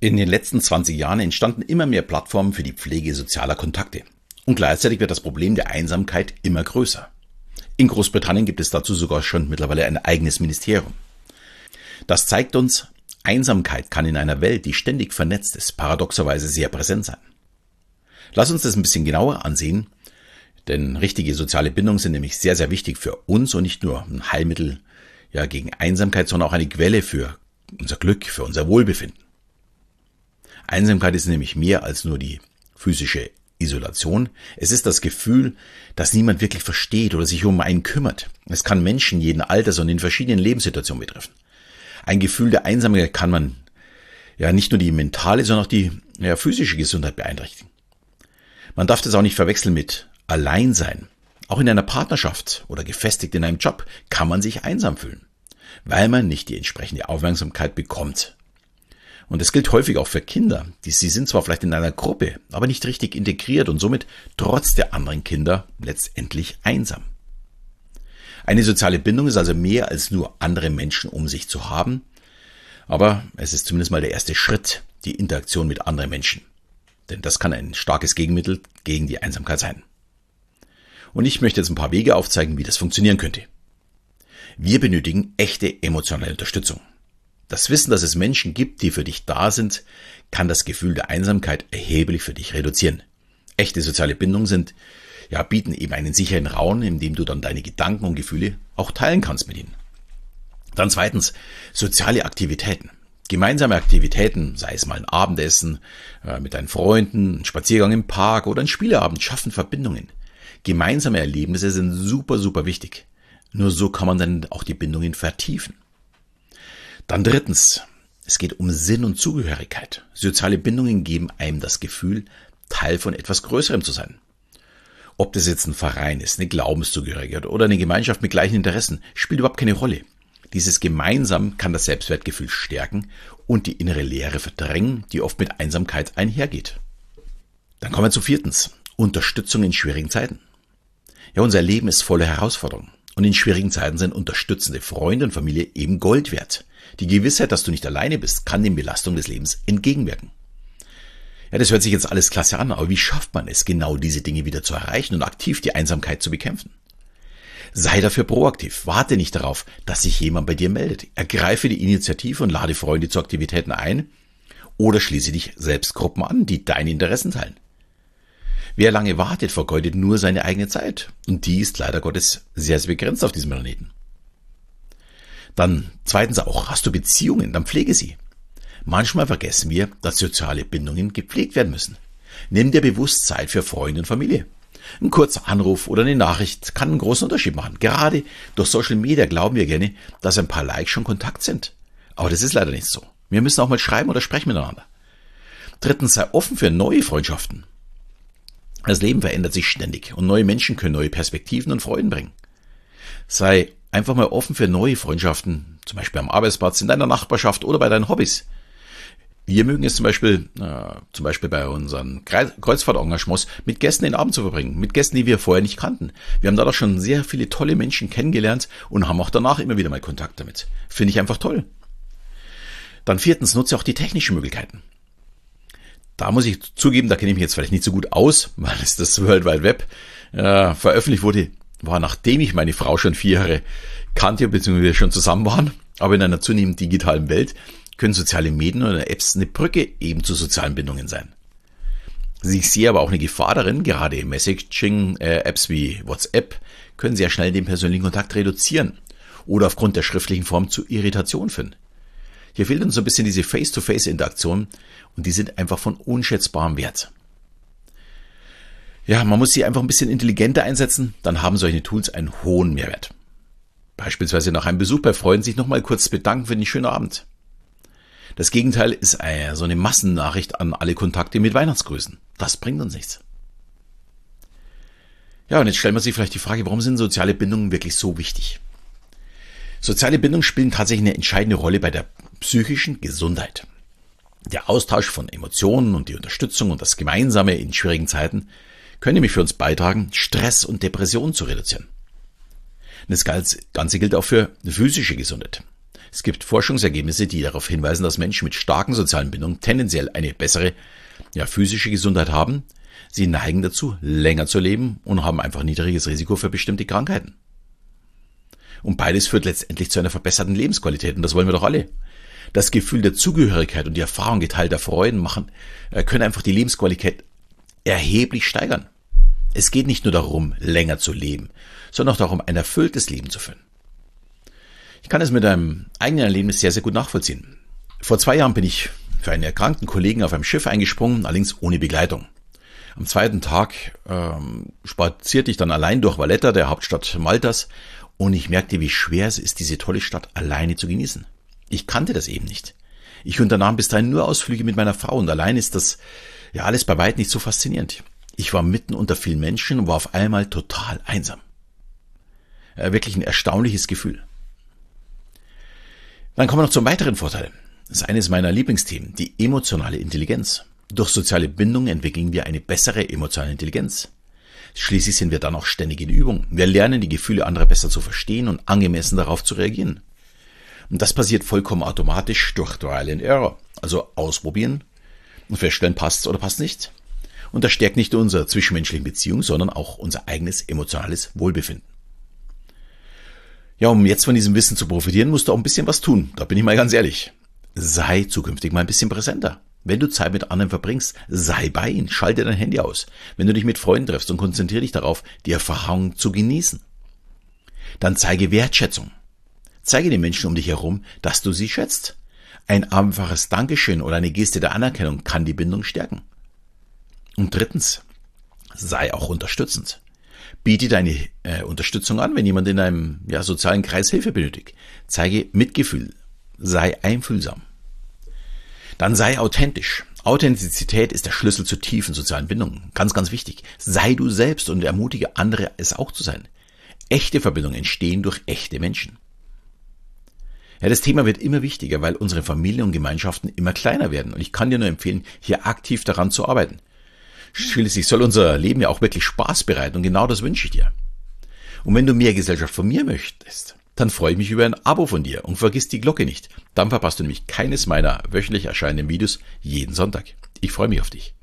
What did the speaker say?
In den letzten 20 Jahren entstanden immer mehr Plattformen für die Pflege sozialer Kontakte. Und gleichzeitig wird das Problem der Einsamkeit immer größer. In Großbritannien gibt es dazu sogar schon mittlerweile ein eigenes Ministerium. Das zeigt uns, Einsamkeit kann in einer Welt, die ständig vernetzt ist, paradoxerweise sehr präsent sein. Lass uns das ein bisschen genauer ansehen, denn richtige soziale Bindungen sind nämlich sehr, sehr wichtig für uns und nicht nur ein Heilmittel ja, gegen Einsamkeit, sondern auch eine Quelle für unser Glück, für unser Wohlbefinden. Einsamkeit ist nämlich mehr als nur die physische Isolation. Es ist das Gefühl, dass niemand wirklich versteht oder sich um einen kümmert. Es kann Menschen jeden Alters und in verschiedenen Lebenssituationen betreffen. Ein Gefühl der Einsamkeit kann man ja nicht nur die mentale, sondern auch die ja, physische Gesundheit beeinträchtigen. Man darf das auch nicht verwechseln mit Alleinsein. Auch in einer Partnerschaft oder gefestigt in einem Job kann man sich einsam fühlen, weil man nicht die entsprechende Aufmerksamkeit bekommt. Und das gilt häufig auch für Kinder. Die, sie sind zwar vielleicht in einer Gruppe, aber nicht richtig integriert und somit trotz der anderen Kinder letztendlich einsam. Eine soziale Bindung ist also mehr als nur andere Menschen um sich zu haben, aber es ist zumindest mal der erste Schritt, die Interaktion mit anderen Menschen. Denn das kann ein starkes Gegenmittel gegen die Einsamkeit sein. Und ich möchte jetzt ein paar Wege aufzeigen, wie das funktionieren könnte. Wir benötigen echte emotionale Unterstützung. Das Wissen, dass es Menschen gibt, die für dich da sind, kann das Gefühl der Einsamkeit erheblich für dich reduzieren. Echte soziale Bindungen sind, ja, bieten eben einen sicheren Raum, in dem du dann deine Gedanken und Gefühle auch teilen kannst mit ihnen. Dann zweitens, soziale Aktivitäten. Gemeinsame Aktivitäten, sei es mal ein Abendessen äh, mit deinen Freunden, ein Spaziergang im Park oder ein Spieleabend, schaffen Verbindungen. Gemeinsame Erlebnisse sind super, super wichtig. Nur so kann man dann auch die Bindungen vertiefen. Dann drittens, es geht um Sinn und Zugehörigkeit. Soziale Bindungen geben einem das Gefühl, Teil von etwas Größerem zu sein. Ob das jetzt ein Verein ist, eine Glaubenszugehörigkeit oder eine Gemeinschaft mit gleichen Interessen, spielt überhaupt keine Rolle. Dieses Gemeinsam kann das Selbstwertgefühl stärken und die innere Leere verdrängen, die oft mit Einsamkeit einhergeht. Dann kommen wir zu viertens. Unterstützung in schwierigen Zeiten. Ja, unser Leben ist voller Herausforderungen. Und in schwierigen Zeiten sind unterstützende Freunde und Familie eben Gold wert. Die Gewissheit, dass du nicht alleine bist, kann den Belastungen des Lebens entgegenwirken. Ja, das hört sich jetzt alles klasse an, aber wie schafft man es, genau diese Dinge wieder zu erreichen und aktiv die Einsamkeit zu bekämpfen? Sei dafür proaktiv. Warte nicht darauf, dass sich jemand bei dir meldet. Ergreife die Initiative und lade Freunde zu Aktivitäten ein oder schließe dich selbst Gruppen an, die deine Interessen teilen. Wer lange wartet, vergeudet nur seine eigene Zeit. Und die ist leider Gottes sehr, sehr begrenzt auf diesem Planeten. Dann zweitens auch, hast du Beziehungen, dann pflege sie. Manchmal vergessen wir, dass soziale Bindungen gepflegt werden müssen. Nimm dir bewusst Zeit für Freunde und Familie. Ein kurzer Anruf oder eine Nachricht kann einen großen Unterschied machen. Gerade durch Social Media glauben wir gerne, dass ein paar Likes schon Kontakt sind. Aber das ist leider nicht so. Wir müssen auch mal schreiben oder sprechen miteinander. Drittens, sei offen für neue Freundschaften. Das Leben verändert sich ständig und neue Menschen können neue Perspektiven und Freuden bringen. Sei einfach mal offen für neue Freundschaften, zum Beispiel am Arbeitsplatz, in deiner Nachbarschaft oder bei deinen Hobbys. Wir mögen es zum Beispiel, äh, zum Beispiel bei unseren Kreuzfahrtengagements mit Gästen den Abend zu verbringen, mit Gästen, die wir vorher nicht kannten. Wir haben da doch schon sehr viele tolle Menschen kennengelernt und haben auch danach immer wieder mal Kontakt damit. Finde ich einfach toll. Dann viertens, nutze auch die technischen Möglichkeiten. Da muss ich zugeben, da kenne ich mich jetzt vielleicht nicht so gut aus, weil es das World Wide Web äh, veröffentlicht wurde, war nachdem ich meine Frau schon vier Jahre kannte, beziehungsweise schon zusammen waren, aber in einer zunehmend digitalen Welt können soziale Medien oder Apps eine Brücke eben zu sozialen Bindungen sein. Ich sehe aber auch eine Gefahr darin, gerade Messaging-Apps wie WhatsApp können sehr schnell den persönlichen Kontakt reduzieren oder aufgrund der schriftlichen Form zu Irritation führen. Hier fehlt uns so ein bisschen diese Face-to-Face-Interaktion und die sind einfach von unschätzbarem Wert. Ja, man muss sie einfach ein bisschen intelligenter einsetzen, dann haben solche Tools einen hohen Mehrwert. Beispielsweise nach einem Besuch bei Freunden sich nochmal kurz bedanken für den schönen Abend. Das Gegenteil ist äh, so eine Massennachricht an alle Kontakte mit Weihnachtsgrüßen. Das bringt uns nichts. Ja, und jetzt stellt man sich vielleicht die Frage, warum sind soziale Bindungen wirklich so wichtig? Soziale Bindungen spielen tatsächlich eine entscheidende Rolle bei der psychischen Gesundheit. Der Austausch von Emotionen und die Unterstützung und das Gemeinsame in schwierigen Zeiten können nämlich für uns beitragen, Stress und Depressionen zu reduzieren. Das Ganze gilt auch für physische Gesundheit. Es gibt Forschungsergebnisse, die darauf hinweisen, dass Menschen mit starken sozialen Bindungen tendenziell eine bessere ja, physische Gesundheit haben. Sie neigen dazu, länger zu leben und haben einfach niedriges Risiko für bestimmte Krankheiten. Und beides führt letztendlich zu einer verbesserten Lebensqualität und das wollen wir doch alle. Das Gefühl der Zugehörigkeit und die Erfahrung geteilter Freuden machen, äh, können einfach die Lebensqualität erheblich steigern. Es geht nicht nur darum, länger zu leben, sondern auch darum, ein erfülltes Leben zu führen. Ich kann es mit einem eigenen Erlebnis sehr, sehr gut nachvollziehen. Vor zwei Jahren bin ich für einen erkrankten Kollegen auf einem Schiff eingesprungen, allerdings ohne Begleitung. Am zweiten Tag ähm, spazierte ich dann allein durch Valletta, der Hauptstadt Maltas, und ich merkte, wie schwer es ist, diese tolle Stadt alleine zu genießen. Ich kannte das eben nicht. Ich unternahm bis dahin nur Ausflüge mit meiner Frau und allein ist das ja alles bei weitem nicht so faszinierend. Ich war mitten unter vielen Menschen und war auf einmal total einsam. Äh, wirklich ein erstaunliches Gefühl. Dann kommen wir noch zum weiteren Vorteil. Das ist eines meiner Lieblingsthemen, die emotionale Intelligenz. Durch soziale Bindung entwickeln wir eine bessere emotionale Intelligenz. Schließlich sind wir dann auch ständig in Übung. Wir lernen die Gefühle anderer besser zu verstehen und angemessen darauf zu reagieren. Und das passiert vollkommen automatisch durch Trial and Error. Also ausprobieren und feststellen, passt oder passt nicht. Und das stärkt nicht nur unsere zwischenmenschlichen Beziehungen, sondern auch unser eigenes emotionales Wohlbefinden. Ja, um jetzt von diesem Wissen zu profitieren, musst du auch ein bisschen was tun. Da bin ich mal ganz ehrlich. Sei zukünftig mal ein bisschen präsenter. Wenn du Zeit mit anderen verbringst, sei bei ihnen, schalte dein Handy aus. Wenn du dich mit Freunden triffst und konzentriere dich darauf, die Erfahrung zu genießen. Dann zeige Wertschätzung. Zeige den Menschen um dich herum, dass du sie schätzt. Ein einfaches Dankeschön oder eine Geste der Anerkennung kann die Bindung stärken. Und drittens, sei auch unterstützend. Biete deine äh, Unterstützung an, wenn jemand in einem ja, sozialen Kreis Hilfe benötigt. Zeige Mitgefühl. Sei einfühlsam. Dann sei authentisch. Authentizität ist der Schlüssel zu tiefen sozialen Bindungen. Ganz, ganz wichtig. Sei du selbst und ermutige andere, es auch zu sein. Echte Verbindungen entstehen durch echte Menschen. Ja, das Thema wird immer wichtiger, weil unsere Familien und Gemeinschaften immer kleiner werden. Und ich kann dir nur empfehlen, hier aktiv daran zu arbeiten. Schließlich soll unser Leben ja auch wirklich Spaß bereiten und genau das wünsche ich dir. Und wenn du mehr Gesellschaft von mir möchtest, dann freue ich mich über ein Abo von dir und vergiss die Glocke nicht. Dann verpasst du nämlich keines meiner wöchentlich erscheinenden Videos jeden Sonntag. Ich freue mich auf dich.